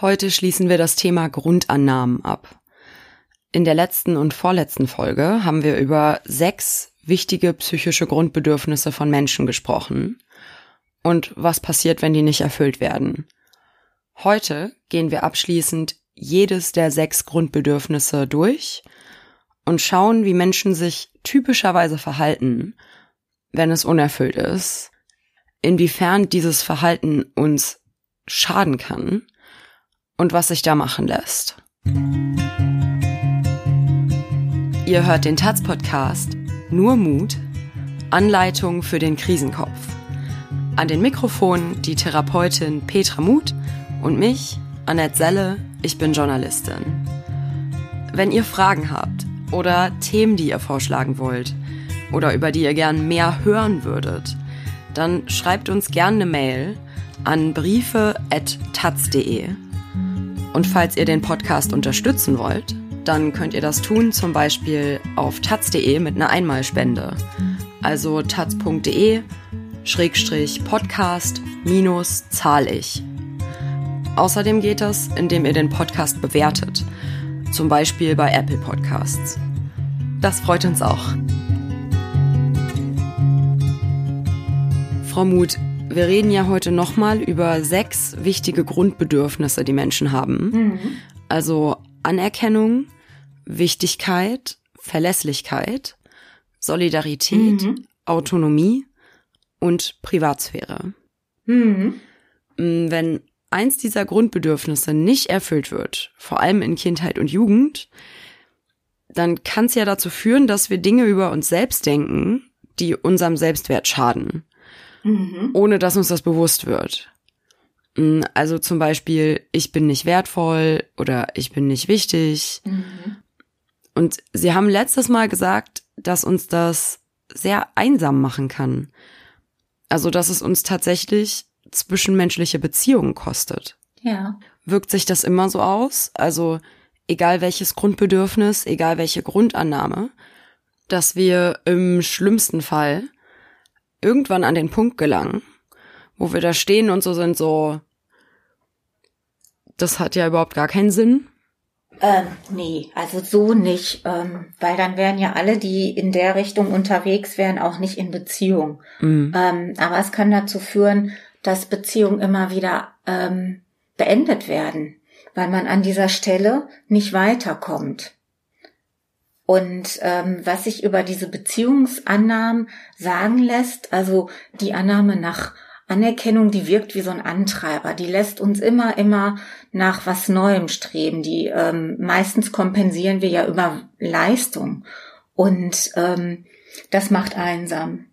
Heute schließen wir das Thema Grundannahmen ab. In der letzten und vorletzten Folge haben wir über sechs wichtige psychische Grundbedürfnisse von Menschen gesprochen und was passiert, wenn die nicht erfüllt werden. Heute gehen wir abschließend jedes der sechs Grundbedürfnisse durch und schauen, wie Menschen sich typischerweise verhalten, wenn es unerfüllt ist, inwiefern dieses Verhalten uns schaden kann und was sich da machen lässt. Ihr hört den Taz-Podcast Nur Mut, Anleitung für den Krisenkopf. An den Mikrofonen die Therapeutin Petra Muth und mich, Annette Selle, ich bin Journalistin. Wenn ihr Fragen habt oder Themen, die ihr vorschlagen wollt oder über die ihr gern mehr hören würdet, dann schreibt uns gerne eine Mail an briefe.taz.de. Und falls ihr den Podcast unterstützen wollt, dann könnt ihr das tun, zum Beispiel auf taz.de mit einer Einmalspende. Also taz.de Schrägstrich Podcast minus zahl ich. Außerdem geht das, indem ihr den Podcast bewertet. Zum Beispiel bei Apple Podcasts. Das freut uns auch. Frau Muth, wir reden ja heute nochmal über sechs wichtige Grundbedürfnisse, die Menschen haben. Mhm. Also Anerkennung, Wichtigkeit, Verlässlichkeit, Solidarität, mhm. Autonomie und Privatsphäre. Mhm. Mm, wenn eins dieser Grundbedürfnisse nicht erfüllt wird, vor allem in Kindheit und Jugend, dann kann es ja dazu führen, dass wir Dinge über uns selbst denken, die unserem Selbstwert schaden, mhm. ohne dass uns das bewusst wird. Mm, also zum Beispiel, ich bin nicht wertvoll oder ich bin nicht wichtig. Mhm. Und sie haben letztes Mal gesagt, dass uns das sehr einsam machen kann. Also, dass es uns tatsächlich zwischenmenschliche Beziehungen kostet. Ja. Wirkt sich das immer so aus? Also, egal welches Grundbedürfnis, egal welche Grundannahme, dass wir im schlimmsten Fall irgendwann an den Punkt gelangen, wo wir da stehen und so sind so, das hat ja überhaupt gar keinen Sinn. Ähm, nee, also so nicht, ähm, weil dann wären ja alle, die in der Richtung unterwegs wären, auch nicht in Beziehung. Mhm. Ähm, aber es kann dazu führen, dass Beziehungen immer wieder ähm, beendet werden, weil man an dieser Stelle nicht weiterkommt. Und ähm, was sich über diese Beziehungsannahmen sagen lässt, also die Annahme nach Anerkennung, die wirkt wie so ein Antreiber. Die lässt uns immer, immer nach was Neuem streben. Die ähm, meistens kompensieren wir ja über Leistung. Und ähm, das macht einsam,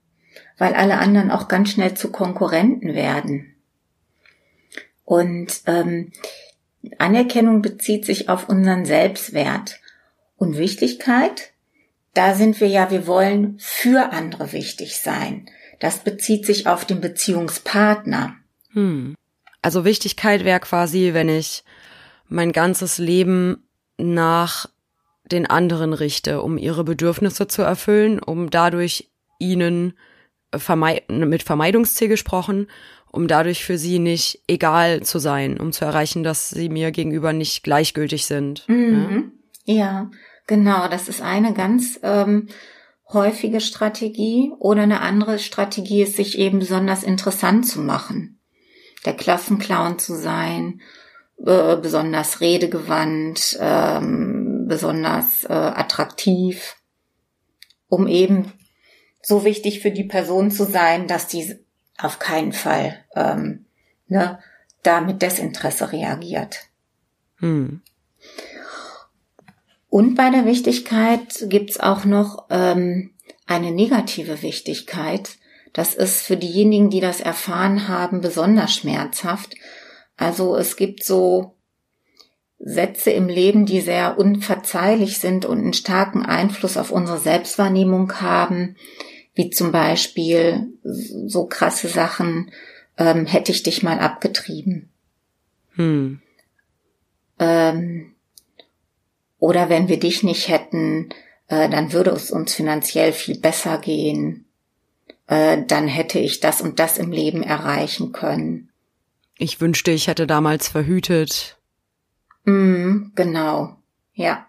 weil alle anderen auch ganz schnell zu Konkurrenten werden. Und ähm, Anerkennung bezieht sich auf unseren Selbstwert. Und Wichtigkeit, da sind wir ja, wir wollen für andere wichtig sein. Das bezieht sich auf den Beziehungspartner. Hm. Also Wichtigkeit wäre quasi, wenn ich mein ganzes Leben nach den anderen richte, um ihre Bedürfnisse zu erfüllen, um dadurch ihnen vermeid mit Vermeidungsziel gesprochen, um dadurch für sie nicht egal zu sein, um zu erreichen, dass sie mir gegenüber nicht gleichgültig sind. Mhm. Ja? Ja, genau. Das ist eine ganz ähm, häufige Strategie oder eine andere Strategie ist, sich eben besonders interessant zu machen. Der Klassenclown zu sein, äh, besonders redegewandt, ähm, besonders äh, attraktiv, um eben so wichtig für die Person zu sein, dass die auf keinen Fall ähm, ne, da mit Desinteresse reagiert. Hm. Und bei der Wichtigkeit gibt's auch noch ähm, eine negative Wichtigkeit. Das ist für diejenigen, die das erfahren haben, besonders schmerzhaft. Also es gibt so Sätze im Leben, die sehr unverzeihlich sind und einen starken Einfluss auf unsere Selbstwahrnehmung haben, wie zum Beispiel so krasse Sachen, ähm, hätte ich dich mal abgetrieben. Hm. Ähm, oder wenn wir dich nicht hätten, äh, dann würde es uns finanziell viel besser gehen. Äh, dann hätte ich das und das im Leben erreichen können. Ich wünschte, ich hätte damals verhütet. Mm, genau, ja.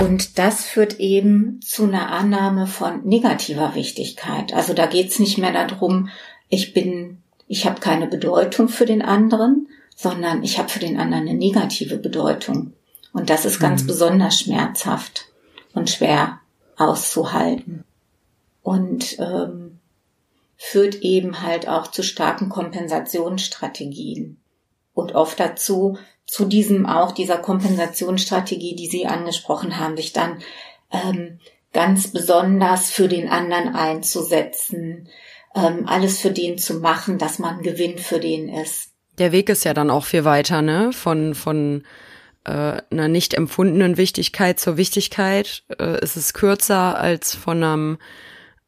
Und das führt eben zu einer Annahme von negativer Wichtigkeit. Also da geht's nicht mehr darum, ich bin, ich habe keine Bedeutung für den anderen, sondern ich habe für den anderen eine negative Bedeutung. Und das ist ganz mhm. besonders schmerzhaft und schwer auszuhalten. Und ähm, führt eben halt auch zu starken Kompensationsstrategien und oft dazu, zu diesem auch dieser Kompensationsstrategie, die Sie angesprochen haben, sich dann ähm, ganz besonders für den anderen einzusetzen, ähm, alles für den zu machen, dass man Gewinn für den ist. Der Weg ist ja dann auch viel weiter, ne? Von von äh, einer nicht empfundenen Wichtigkeit zur Wichtigkeit äh, ist es kürzer als von einem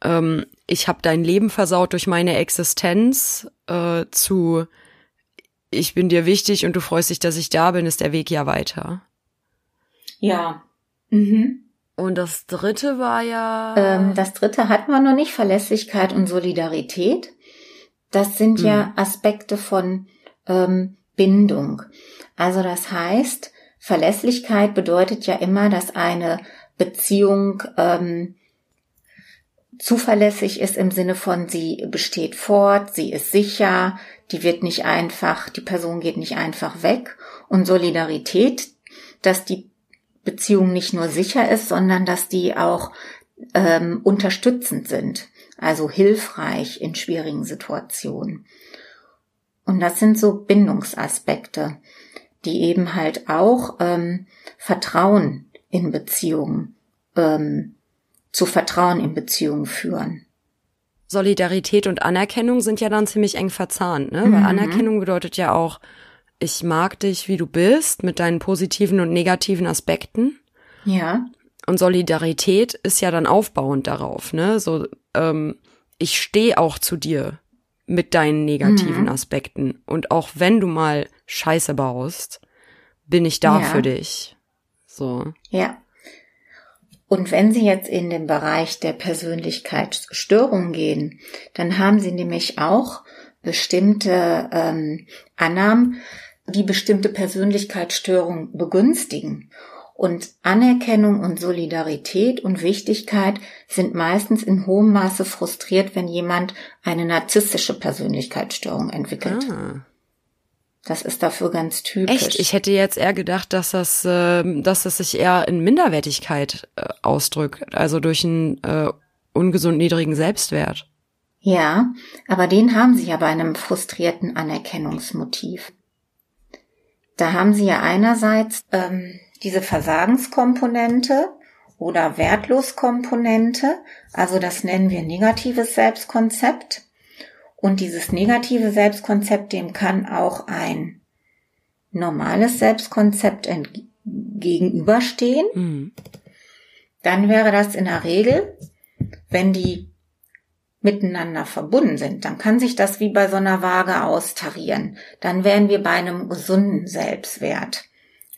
ähm, ich habe dein Leben versaut durch meine Existenz äh, zu ich bin dir wichtig und du freust dich, dass ich da bin, ist der Weg ja weiter. Ja. Mhm. Und das dritte war ja. Ähm, das dritte hatten wir noch nicht, Verlässlichkeit und Solidarität. Das sind mhm. ja Aspekte von ähm, Bindung. Also das heißt, Verlässlichkeit bedeutet ja immer, dass eine Beziehung ähm, zuverlässig ist im Sinne von, sie besteht fort, sie ist sicher, die wird nicht einfach, die Person geht nicht einfach weg. Und Solidarität, dass die Beziehung nicht nur sicher ist, sondern dass die auch ähm, unterstützend sind, also hilfreich in schwierigen Situationen. Und das sind so Bindungsaspekte, die eben halt auch ähm, Vertrauen in Beziehungen, ähm, zu Vertrauen in Beziehungen führen. Solidarität und Anerkennung sind ja dann ziemlich eng verzahnt, ne? Mhm. Weil Anerkennung bedeutet ja auch, ich mag dich, wie du bist, mit deinen positiven und negativen Aspekten. Ja. Und Solidarität ist ja dann aufbauend darauf, ne? So, ähm, ich stehe auch zu dir mit deinen negativen mhm. Aspekten. Und auch wenn du mal Scheiße baust, bin ich da ja. für dich. So. Ja. Und wenn Sie jetzt in den Bereich der Persönlichkeitsstörung gehen, dann haben Sie nämlich auch bestimmte ähm, Annahmen, die bestimmte Persönlichkeitsstörungen begünstigen. Und Anerkennung und Solidarität und Wichtigkeit sind meistens in hohem Maße frustriert, wenn jemand eine narzisstische Persönlichkeitsstörung entwickelt. Ah. Das ist dafür ganz typisch. Echt? Ich hätte jetzt eher gedacht, dass das, äh, dass das sich eher in Minderwertigkeit äh, ausdrückt, also durch einen äh, ungesund niedrigen Selbstwert. Ja, aber den haben sie ja bei einem frustrierten Anerkennungsmotiv. Da haben sie ja einerseits ähm, diese Versagenskomponente oder Wertloskomponente, also das nennen wir negatives Selbstkonzept. Und dieses negative Selbstkonzept, dem kann auch ein normales Selbstkonzept gegenüberstehen. Mhm. Dann wäre das in der Regel, wenn die miteinander verbunden sind, dann kann sich das wie bei so einer Waage austarieren. Dann wären wir bei einem gesunden Selbstwert,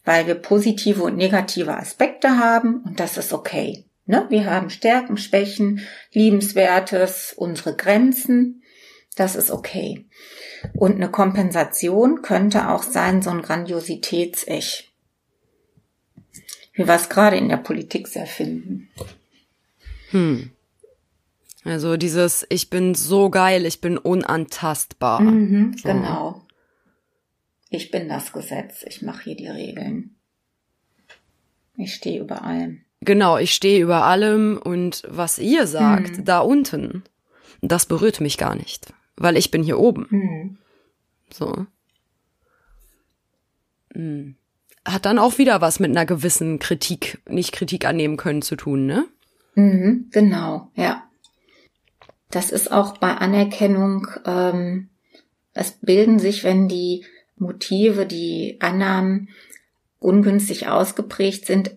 weil wir positive und negative Aspekte haben und das ist okay. Ne? Wir haben Stärken, Schwächen, Liebenswertes, unsere Grenzen das ist okay. Und eine Kompensation könnte auch sein, so ein Grandiositäts-Ich. Wie wir es gerade in der Politik sehr finden. Hm. Also dieses, ich bin so geil, ich bin unantastbar. Mhm, so. Genau. Ich bin das Gesetz, ich mache hier die Regeln. Ich stehe über allem. Genau, ich stehe über allem und was ihr sagt, hm. da unten, das berührt mich gar nicht weil ich bin hier oben. Mhm. So. Mhm. Hat dann auch wieder was mit einer gewissen Kritik, nicht Kritik annehmen können zu tun, ne? Mhm, genau, ja. Das ist auch bei Anerkennung, ähm, es bilden sich, wenn die Motive, die Annahmen ungünstig ausgeprägt sind,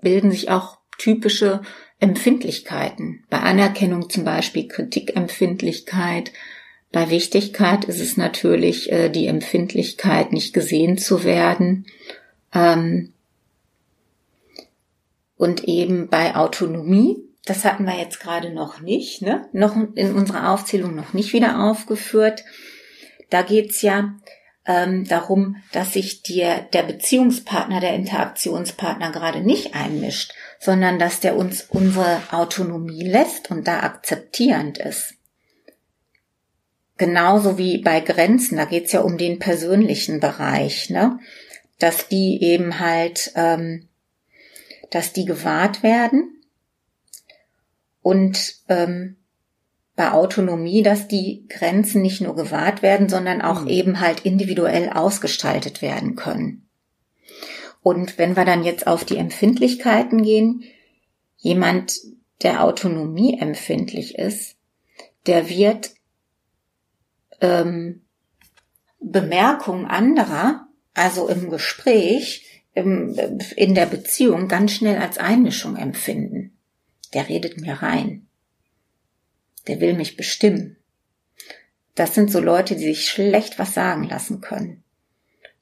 bilden sich auch typische Empfindlichkeiten. Bei Anerkennung zum Beispiel Kritikempfindlichkeit, bei Wichtigkeit ist es natürlich äh, die Empfindlichkeit, nicht gesehen zu werden. Ähm, und eben bei Autonomie, das hatten wir jetzt gerade noch nicht, ne? noch in unserer Aufzählung noch nicht wieder aufgeführt. Da geht's ja ähm, darum, dass sich dir der Beziehungspartner, der Interaktionspartner gerade nicht einmischt, sondern dass der uns unsere Autonomie lässt und da akzeptierend ist. Genauso wie bei Grenzen, da geht's ja um den persönlichen Bereich, ne? dass die eben halt, ähm, dass die gewahrt werden und ähm, bei Autonomie, dass die Grenzen nicht nur gewahrt werden, sondern auch mhm. eben halt individuell ausgestaltet werden können. Und wenn wir dann jetzt auf die Empfindlichkeiten gehen, jemand, der Autonomie empfindlich ist, der wird ähm, Bemerkungen anderer, also im Gespräch, im, in der Beziehung ganz schnell als Einmischung empfinden. Der redet mir rein der will mich bestimmen. Das sind so Leute, die sich schlecht was sagen lassen können,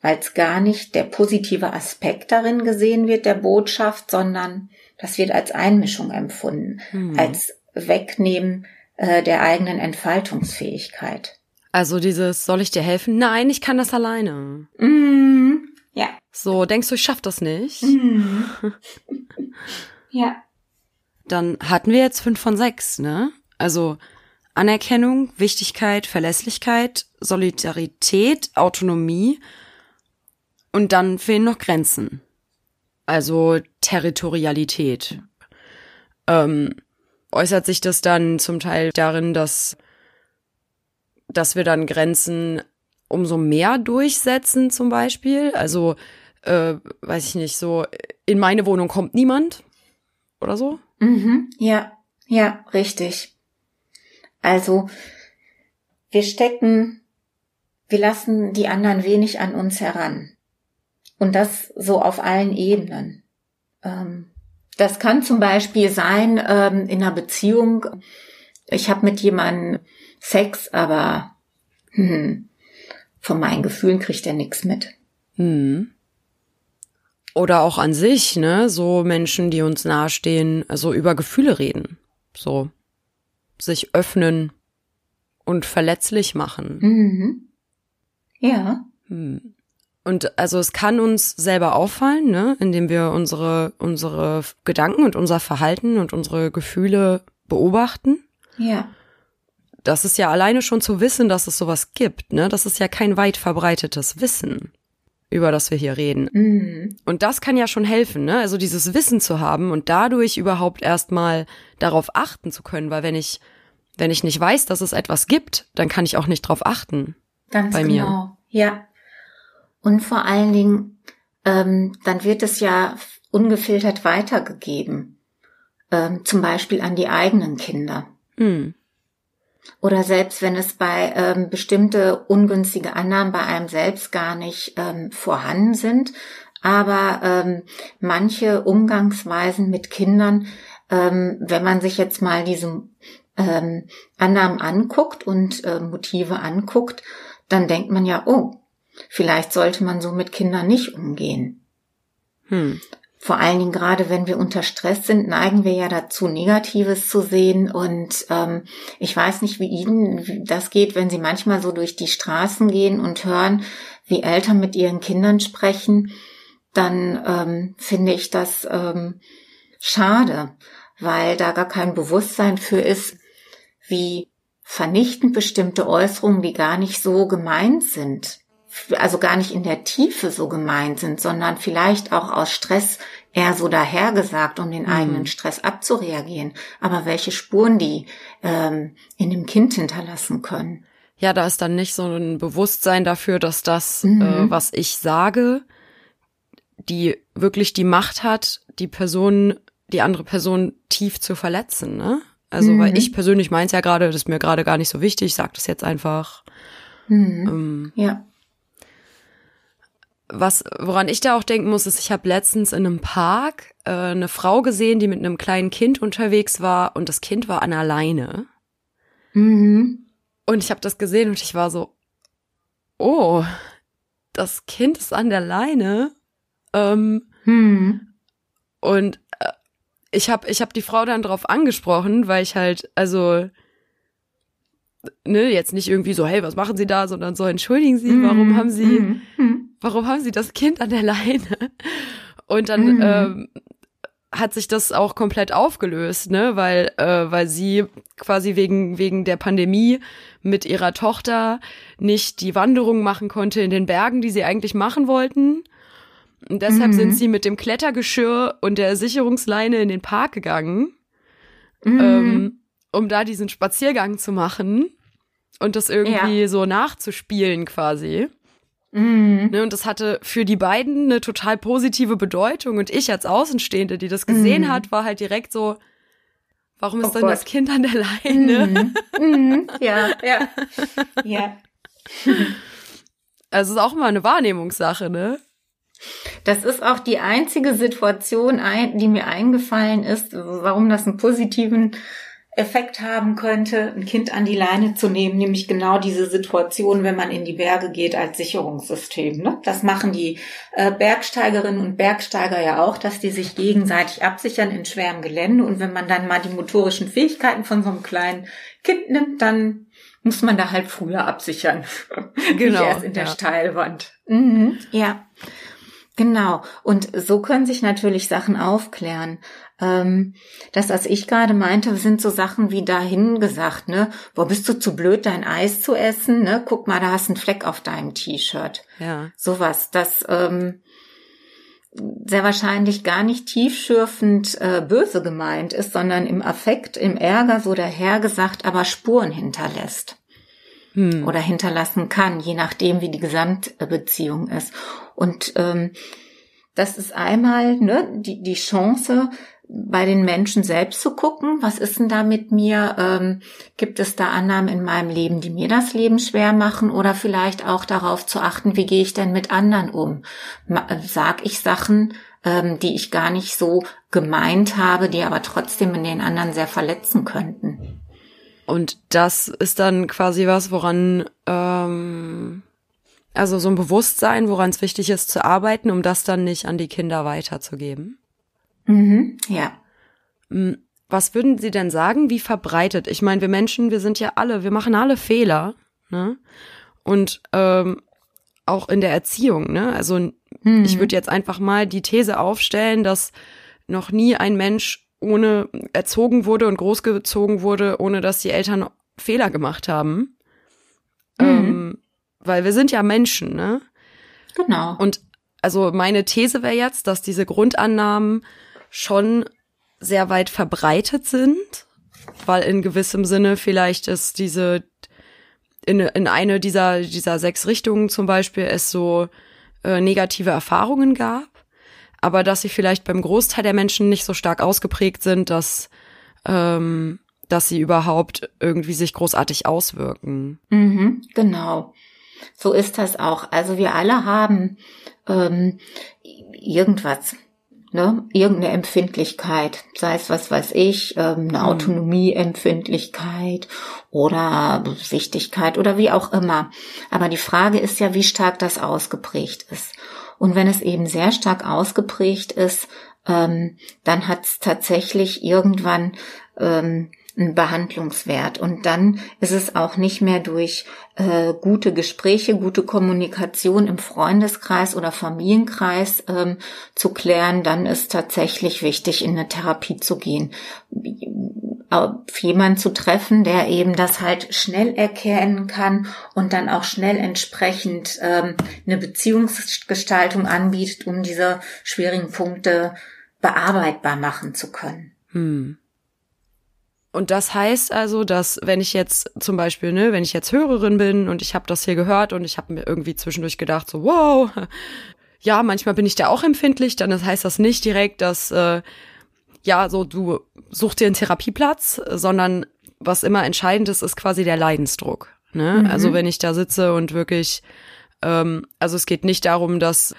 weil es gar nicht der positive Aspekt darin gesehen wird, der Botschaft, sondern das wird als Einmischung empfunden, hm. als Wegnehmen äh, der eigenen Entfaltungsfähigkeit. Also dieses, soll ich dir helfen? Nein, ich kann das alleine. Mm, ja. So, denkst du, ich schaff das nicht? Mm. ja. Dann hatten wir jetzt fünf von sechs, ne? Also Anerkennung, Wichtigkeit, Verlässlichkeit, Solidarität, Autonomie und dann fehlen noch Grenzen. Also Territorialität. Ähm, äußert sich das dann zum Teil darin, dass, dass wir dann Grenzen umso mehr durchsetzen zum Beispiel. Also, äh, weiß ich nicht, so in meine Wohnung kommt niemand oder so. Mhm, ja, ja, richtig. Also wir stecken, wir lassen die anderen wenig an uns heran. Und das so auf allen Ebenen. Ähm, das kann zum Beispiel sein ähm, in einer Beziehung, ich habe mit jemandem Sex, aber hm, von meinen Gefühlen kriegt er nichts mit. Hm. Oder auch an sich, ne, so Menschen, die uns nahestehen, also über Gefühle reden. So sich öffnen und verletzlich machen. Mhm. Ja. Hm. Und also es kann uns selber auffallen, ne, indem wir unsere unsere Gedanken und unser Verhalten und unsere Gefühle beobachten. Ja. Das ist ja alleine schon zu wissen, dass es sowas gibt, ne? Das ist ja kein weit verbreitetes Wissen, über das wir hier reden. Mhm. Und das kann ja schon helfen, ne? Also dieses Wissen zu haben und dadurch überhaupt erstmal darauf achten zu können, weil wenn ich wenn ich nicht weiß, dass es etwas gibt, dann kann ich auch nicht drauf achten. Ganz bei genau. Mir. Ja. Und vor allen Dingen, ähm, dann wird es ja ungefiltert weitergegeben. Ähm, zum Beispiel an die eigenen Kinder. Mhm. Oder selbst wenn es bei ähm, bestimmte ungünstige Annahmen bei einem selbst gar nicht ähm, vorhanden sind, aber ähm, manche Umgangsweisen mit Kindern, ähm, wenn man sich jetzt mal diese ähm, Annahmen anguckt und äh, Motive anguckt, dann denkt man ja, oh, vielleicht sollte man so mit Kindern nicht umgehen. Hm. Vor allen Dingen gerade, wenn wir unter Stress sind, neigen wir ja dazu, Negatives zu sehen. Und ähm, ich weiß nicht, wie Ihnen das geht, wenn Sie manchmal so durch die Straßen gehen und hören, wie Eltern mit ihren Kindern sprechen, dann ähm, finde ich das ähm, schade, weil da gar kein Bewusstsein für ist, wie vernichtend bestimmte Äußerungen, die gar nicht so gemeint sind, also gar nicht in der Tiefe so gemeint sind, sondern vielleicht auch aus Stress eher so dahergesagt, um den mhm. eigenen Stress abzureagieren. Aber welche Spuren die ähm, in dem Kind hinterlassen können. Ja, da ist dann nicht so ein Bewusstsein dafür, dass das, mhm. äh, was ich sage, die wirklich die Macht hat, die Person, die andere Person tief zu verletzen, ne? Also, mhm. weil ich persönlich meins ja gerade, das ist mir gerade gar nicht so wichtig, ich sag das jetzt einfach. Mhm. Ähm, ja. Was, woran ich da auch denken muss, ist, ich habe letztens in einem Park äh, eine Frau gesehen, die mit einem kleinen Kind unterwegs war und das Kind war an alleine. Mhm. Und ich habe das gesehen und ich war so, oh, das Kind ist an der Leine. Ähm, mhm. Und ich habe ich hab die Frau dann drauf angesprochen, weil ich halt, also ne, jetzt nicht irgendwie so, hey, was machen Sie da, sondern so, entschuldigen Sie, warum mhm. haben Sie, mhm. Warum haben Sie das Kind an der Leine? Und dann mhm. ähm, hat sich das auch komplett aufgelöst, ne, weil äh, weil sie quasi wegen wegen der Pandemie mit ihrer Tochter nicht die Wanderung machen konnte in den Bergen, die sie eigentlich machen wollten. Und deshalb mhm. sind sie mit dem Klettergeschirr und der Sicherungsleine in den Park gegangen, mhm. ähm, um da diesen Spaziergang zu machen und das irgendwie ja. so nachzuspielen quasi. Mhm. Ne, und das hatte für die beiden eine total positive Bedeutung. Und ich als Außenstehende, die das gesehen mhm. hat, war halt direkt so, warum ist oh denn Gott. das Kind an der Leine? Mhm. mhm. Ja, ja. Ja. Also es ist auch mal eine Wahrnehmungssache, ne? Das ist auch die einzige Situation, die mir eingefallen ist, warum das einen positiven Effekt haben könnte, ein Kind an die Leine zu nehmen, nämlich genau diese Situation, wenn man in die Berge geht als Sicherungssystem. Ne? Das machen die äh, Bergsteigerinnen und Bergsteiger ja auch, dass die sich gegenseitig absichern in schwerem Gelände. Und wenn man dann mal die motorischen Fähigkeiten von so einem kleinen Kind nimmt, dann muss man da halt früher absichern. Genau. Nicht erst in der ja. Steilwand. Mhm, ja. Genau. Und so können sich natürlich Sachen aufklären. Ähm, das, was ich gerade meinte, sind so Sachen wie dahin gesagt, ne? Wo bist du zu blöd, dein Eis zu essen? Ne? Guck mal, da hast du einen Fleck auf deinem T-Shirt. Ja. Sowas. Das ähm, sehr wahrscheinlich gar nicht tiefschürfend äh, böse gemeint ist, sondern im Affekt, im Ärger so dahergesagt, aber Spuren hinterlässt hm. oder hinterlassen kann, je nachdem, wie die Gesamtbeziehung ist. Und ähm, das ist einmal ne, die, die Chance, bei den Menschen selbst zu gucken, was ist denn da mit mir? Ähm, gibt es da Annahmen in meinem Leben, die mir das Leben schwer machen? Oder vielleicht auch darauf zu achten, wie gehe ich denn mit anderen um? Sag ich Sachen, ähm, die ich gar nicht so gemeint habe, die aber trotzdem in den anderen sehr verletzen könnten? Und das ist dann quasi was, woran, ähm, also so ein Bewusstsein, woran es wichtig ist zu arbeiten, um das dann nicht an die Kinder weiterzugeben. Mhm, ja. Mm, was würden Sie denn sagen, wie verbreitet? Ich meine, wir Menschen, wir sind ja alle, wir machen alle Fehler, ne? Und ähm, auch in der Erziehung, ne? Also mhm. ich würde jetzt einfach mal die These aufstellen, dass noch nie ein Mensch ohne erzogen wurde und großgezogen wurde, ohne dass die Eltern Fehler gemacht haben. Mhm. Ähm, weil wir sind ja Menschen, ne? Genau. Und also meine These wäre jetzt, dass diese Grundannahmen schon sehr weit verbreitet sind, weil in gewissem Sinne vielleicht ist diese in, in eine dieser dieser sechs Richtungen zum Beispiel es so äh, negative Erfahrungen gab aber dass sie vielleicht beim Großteil der Menschen nicht so stark ausgeprägt sind, dass ähm, dass sie überhaupt irgendwie sich großartig auswirken. Mhm, genau. So ist das auch. Also wir alle haben ähm, irgendwas, ne, irgendeine Empfindlichkeit, sei es was weiß ich, ähm, eine mhm. Autonomieempfindlichkeit oder Wichtigkeit oder wie auch immer. Aber die Frage ist ja, wie stark das ausgeprägt ist. Und wenn es eben sehr stark ausgeprägt ist, ähm, dann hat es tatsächlich irgendwann ähm, einen Behandlungswert. Und dann ist es auch nicht mehr durch äh, gute Gespräche, gute Kommunikation im Freundeskreis oder Familienkreis ähm, zu klären. Dann ist tatsächlich wichtig, in eine Therapie zu gehen auf jemanden zu treffen, der eben das halt schnell erkennen kann und dann auch schnell entsprechend ähm, eine Beziehungsgestaltung anbietet, um diese schwierigen Punkte bearbeitbar machen zu können. Hm. Und das heißt also, dass wenn ich jetzt zum Beispiel, ne, wenn ich jetzt Hörerin bin und ich habe das hier gehört und ich habe mir irgendwie zwischendurch gedacht, so wow, ja, manchmal bin ich da auch empfindlich, dann das heißt das nicht direkt, dass äh, ja, so du suchst dir einen Therapieplatz, sondern was immer entscheidend ist, ist quasi der Leidensdruck. Ne? Mhm. Also wenn ich da sitze und wirklich, ähm, also es geht nicht darum, dass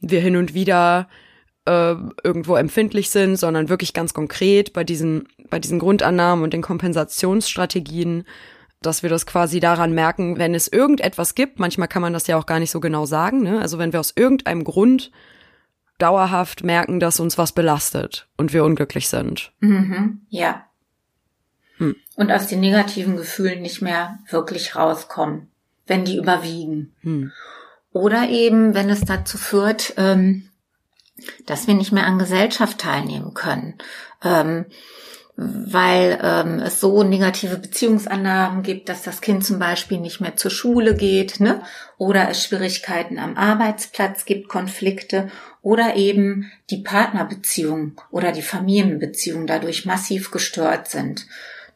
wir hin und wieder äh, irgendwo empfindlich sind, sondern wirklich ganz konkret bei diesen, bei diesen Grundannahmen und den Kompensationsstrategien, dass wir das quasi daran merken, wenn es irgendetwas gibt, manchmal kann man das ja auch gar nicht so genau sagen, ne? also wenn wir aus irgendeinem Grund dauerhaft merken, dass uns was belastet und wir unglücklich sind. Mhm, ja. hm. und aus den negativen Gefühlen nicht mehr wirklich rauskommen, wenn die überwiegen. Hm. Oder eben, wenn es dazu führt, ähm, dass wir nicht mehr an Gesellschaft teilnehmen können. Ähm, weil ähm, es so negative Beziehungsannahmen gibt, dass das Kind zum Beispiel nicht mehr zur Schule geht, ne? oder es Schwierigkeiten am Arbeitsplatz gibt, Konflikte, oder eben die Partnerbeziehung oder die Familienbeziehung dadurch massiv gestört sind,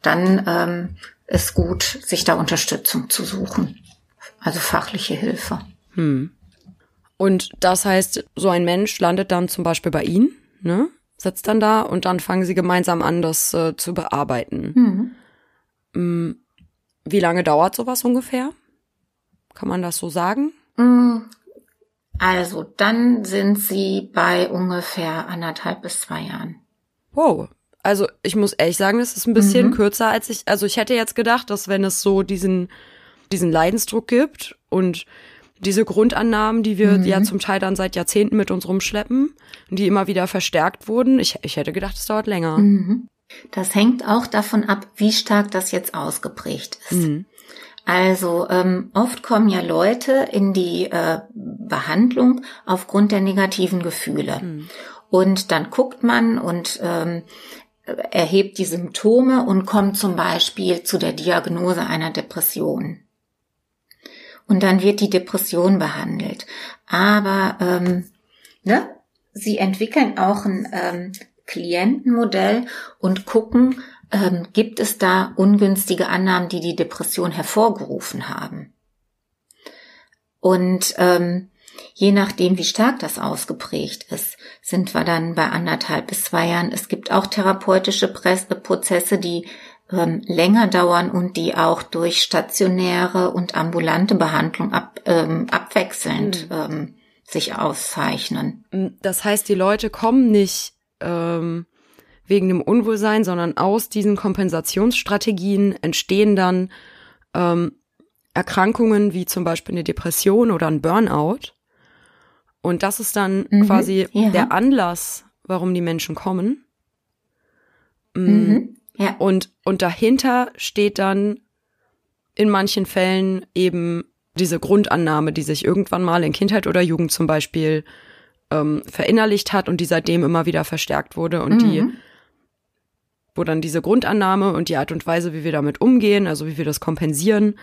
dann ähm, ist gut, sich da Unterstützung zu suchen, also fachliche Hilfe. Hm. Und das heißt, so ein Mensch landet dann zum Beispiel bei Ihnen, ne? Sitzt dann da und dann fangen sie gemeinsam an, das äh, zu bearbeiten. Mhm. Mm, wie lange dauert sowas ungefähr? Kann man das so sagen? Mm, also dann sind sie bei ungefähr anderthalb bis zwei Jahren. Wow. Also ich muss ehrlich sagen, das ist ein bisschen mhm. kürzer als ich. Also ich hätte jetzt gedacht, dass wenn es so diesen diesen Leidensdruck gibt und diese Grundannahmen, die wir mhm. ja zum Teil dann seit Jahrzehnten mit uns rumschleppen, die immer wieder verstärkt wurden. Ich, ich hätte gedacht, es dauert länger. Mhm. Das hängt auch davon ab, wie stark das jetzt ausgeprägt ist. Mhm. Also ähm, oft kommen ja Leute in die äh, Behandlung aufgrund der negativen Gefühle. Mhm. Und dann guckt man und ähm, erhebt die Symptome und kommt zum Beispiel zu der Diagnose einer Depression und dann wird die Depression behandelt. Aber ähm, ne, sie entwickeln auch ein ähm, Klientenmodell und gucken, ähm, gibt es da ungünstige Annahmen, die die Depression hervorgerufen haben. Und ähm, je nachdem, wie stark das ausgeprägt ist, sind wir dann bei anderthalb bis zwei Jahren. Es gibt auch therapeutische Prozesse, die ähm, länger dauern und die auch durch stationäre und ambulante Behandlung ab, ähm, abwechselnd mhm. ähm, sich auszeichnen. Das heißt, die Leute kommen nicht ähm, wegen dem Unwohlsein, sondern aus diesen Kompensationsstrategien entstehen dann ähm, Erkrankungen wie zum Beispiel eine Depression oder ein Burnout. Und das ist dann mhm, quasi ja. der Anlass, warum die Menschen kommen. Mhm. Ja. Und, und dahinter steht dann in manchen Fällen eben diese Grundannahme, die sich irgendwann mal in Kindheit oder Jugend zum Beispiel ähm, verinnerlicht hat und die seitdem immer wieder verstärkt wurde und mhm. die, wo dann diese Grundannahme und die Art und Weise, wie wir damit umgehen, also wie wir das kompensieren,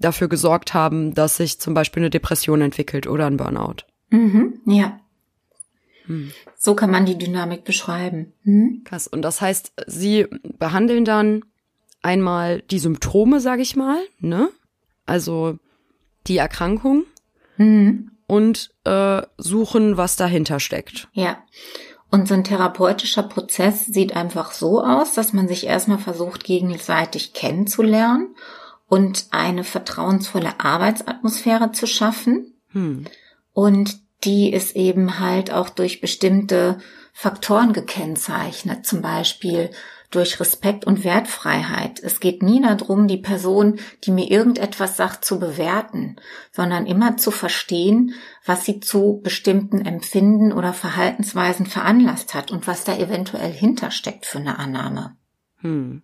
dafür gesorgt haben, dass sich zum Beispiel eine Depression entwickelt oder ein Burnout. Mhm, ja. Hm. So kann man die Dynamik beschreiben. Hm? Krass. Und das heißt, Sie behandeln dann einmal die Symptome, sage ich mal, ne? Also die Erkrankung mhm. und äh, suchen, was dahinter steckt. Ja. Und so ein therapeutischer Prozess sieht einfach so aus, dass man sich erstmal versucht, gegenseitig kennenzulernen und eine vertrauensvolle Arbeitsatmosphäre zu schaffen. Hm. Und die ist eben halt auch durch bestimmte Faktoren gekennzeichnet, zum Beispiel durch Respekt und Wertfreiheit. Es geht nie darum, die Person, die mir irgendetwas sagt, zu bewerten, sondern immer zu verstehen, was sie zu bestimmten Empfinden oder Verhaltensweisen veranlasst hat und was da eventuell hintersteckt für eine Annahme. Hm.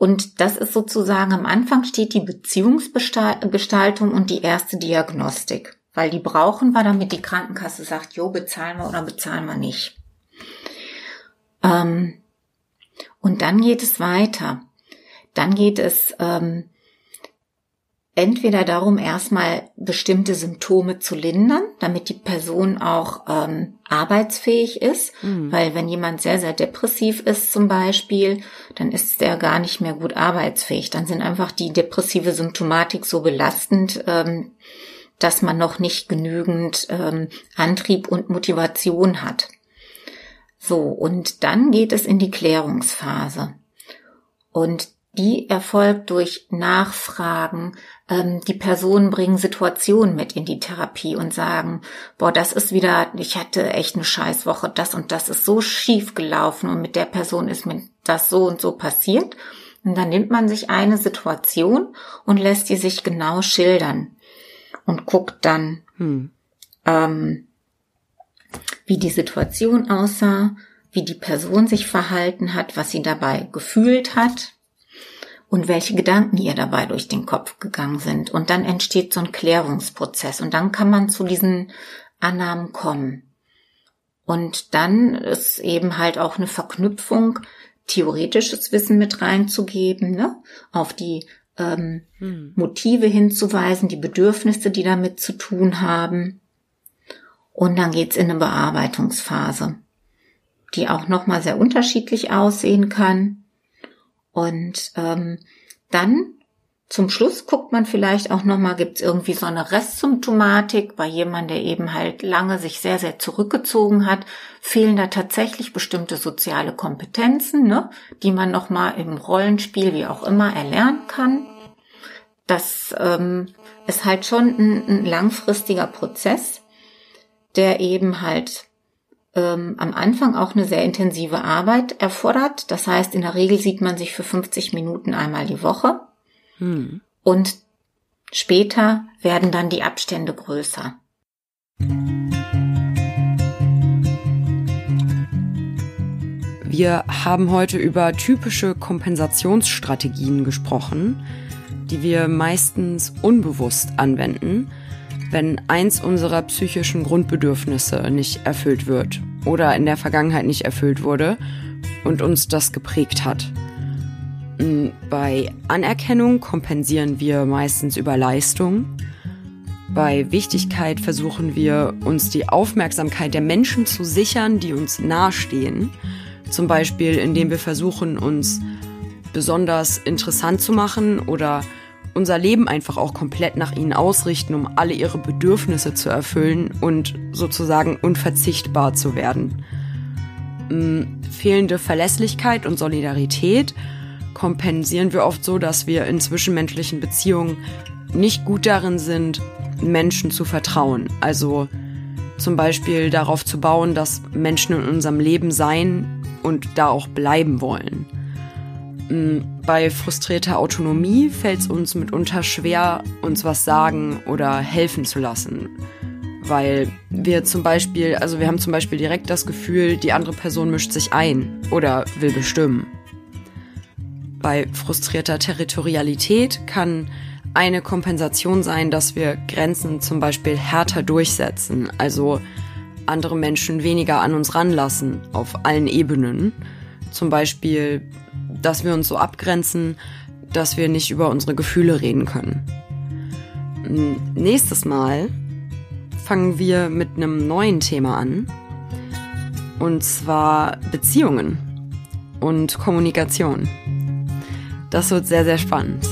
Und das ist sozusagen am Anfang steht die Beziehungsgestaltung und die erste Diagnostik. Weil die brauchen wir, damit die Krankenkasse sagt, jo, bezahlen wir oder bezahlen wir nicht. Ähm, und dann geht es weiter. Dann geht es ähm, entweder darum, erstmal bestimmte Symptome zu lindern, damit die Person auch ähm, arbeitsfähig ist, mhm. weil wenn jemand sehr, sehr depressiv ist zum Beispiel, dann ist er gar nicht mehr gut arbeitsfähig. Dann sind einfach die depressive Symptomatik so belastend, ähm, dass man noch nicht genügend ähm, Antrieb und Motivation hat. So, und dann geht es in die Klärungsphase. Und die erfolgt durch Nachfragen. Ähm, die Personen bringen Situationen mit in die Therapie und sagen, boah, das ist wieder, ich hatte echt eine Scheißwoche, das und das ist so schief gelaufen und mit der Person ist mir das so und so passiert. Und dann nimmt man sich eine Situation und lässt die sich genau schildern und guckt dann, hm. ähm, wie die Situation aussah, wie die Person sich verhalten hat, was sie dabei gefühlt hat und welche Gedanken ihr dabei durch den Kopf gegangen sind. Und dann entsteht so ein Klärungsprozess und dann kann man zu diesen Annahmen kommen. Und dann ist eben halt auch eine Verknüpfung, theoretisches Wissen mit reinzugeben, ne? auf die ähm, hm. Motive hinzuweisen, die Bedürfnisse, die damit zu tun haben. Und dann geht's in eine Bearbeitungsphase, die auch nochmal sehr unterschiedlich aussehen kann. Und ähm, dann zum Schluss guckt man vielleicht auch nochmal, gibt's irgendwie so eine Restsymptomatik bei jemandem, der eben halt lange sich sehr, sehr zurückgezogen hat, fehlen da tatsächlich bestimmte soziale Kompetenzen, ne, die man nochmal im Rollenspiel, wie auch immer, erlernen kann. Das ähm, ist halt schon ein, ein langfristiger Prozess, der eben halt ähm, am Anfang auch eine sehr intensive Arbeit erfordert. Das heißt, in der Regel sieht man sich für 50 Minuten einmal die Woche. Hm. Und später werden dann die Abstände größer. Wir haben heute über typische Kompensationsstrategien gesprochen, die wir meistens unbewusst anwenden, wenn eins unserer psychischen Grundbedürfnisse nicht erfüllt wird oder in der Vergangenheit nicht erfüllt wurde und uns das geprägt hat. Hm, bei Anerkennung kompensieren wir meistens über Leistung. Bei Wichtigkeit versuchen wir, uns die Aufmerksamkeit der Menschen zu sichern, die uns nahestehen. Zum Beispiel, indem wir versuchen, uns besonders interessant zu machen oder unser Leben einfach auch komplett nach ihnen ausrichten, um alle ihre Bedürfnisse zu erfüllen und sozusagen unverzichtbar zu werden. Ähm, fehlende Verlässlichkeit und Solidarität kompensieren wir oft so, dass wir in zwischenmenschlichen Beziehungen nicht gut darin sind, Menschen zu vertrauen. Also zum Beispiel darauf zu bauen, dass Menschen in unserem Leben sein und da auch bleiben wollen. Bei frustrierter Autonomie fällt es uns mitunter schwer, uns was sagen oder helfen zu lassen. Weil wir zum Beispiel, also wir haben zum Beispiel direkt das Gefühl, die andere Person mischt sich ein oder will bestimmen. Bei frustrierter Territorialität kann eine Kompensation sein, dass wir Grenzen zum Beispiel härter durchsetzen, also andere Menschen weniger an uns ranlassen auf allen Ebenen. Zum Beispiel dass wir uns so abgrenzen, dass wir nicht über unsere Gefühle reden können. Nächstes Mal fangen wir mit einem neuen Thema an. Und zwar Beziehungen und Kommunikation. Das wird sehr, sehr spannend.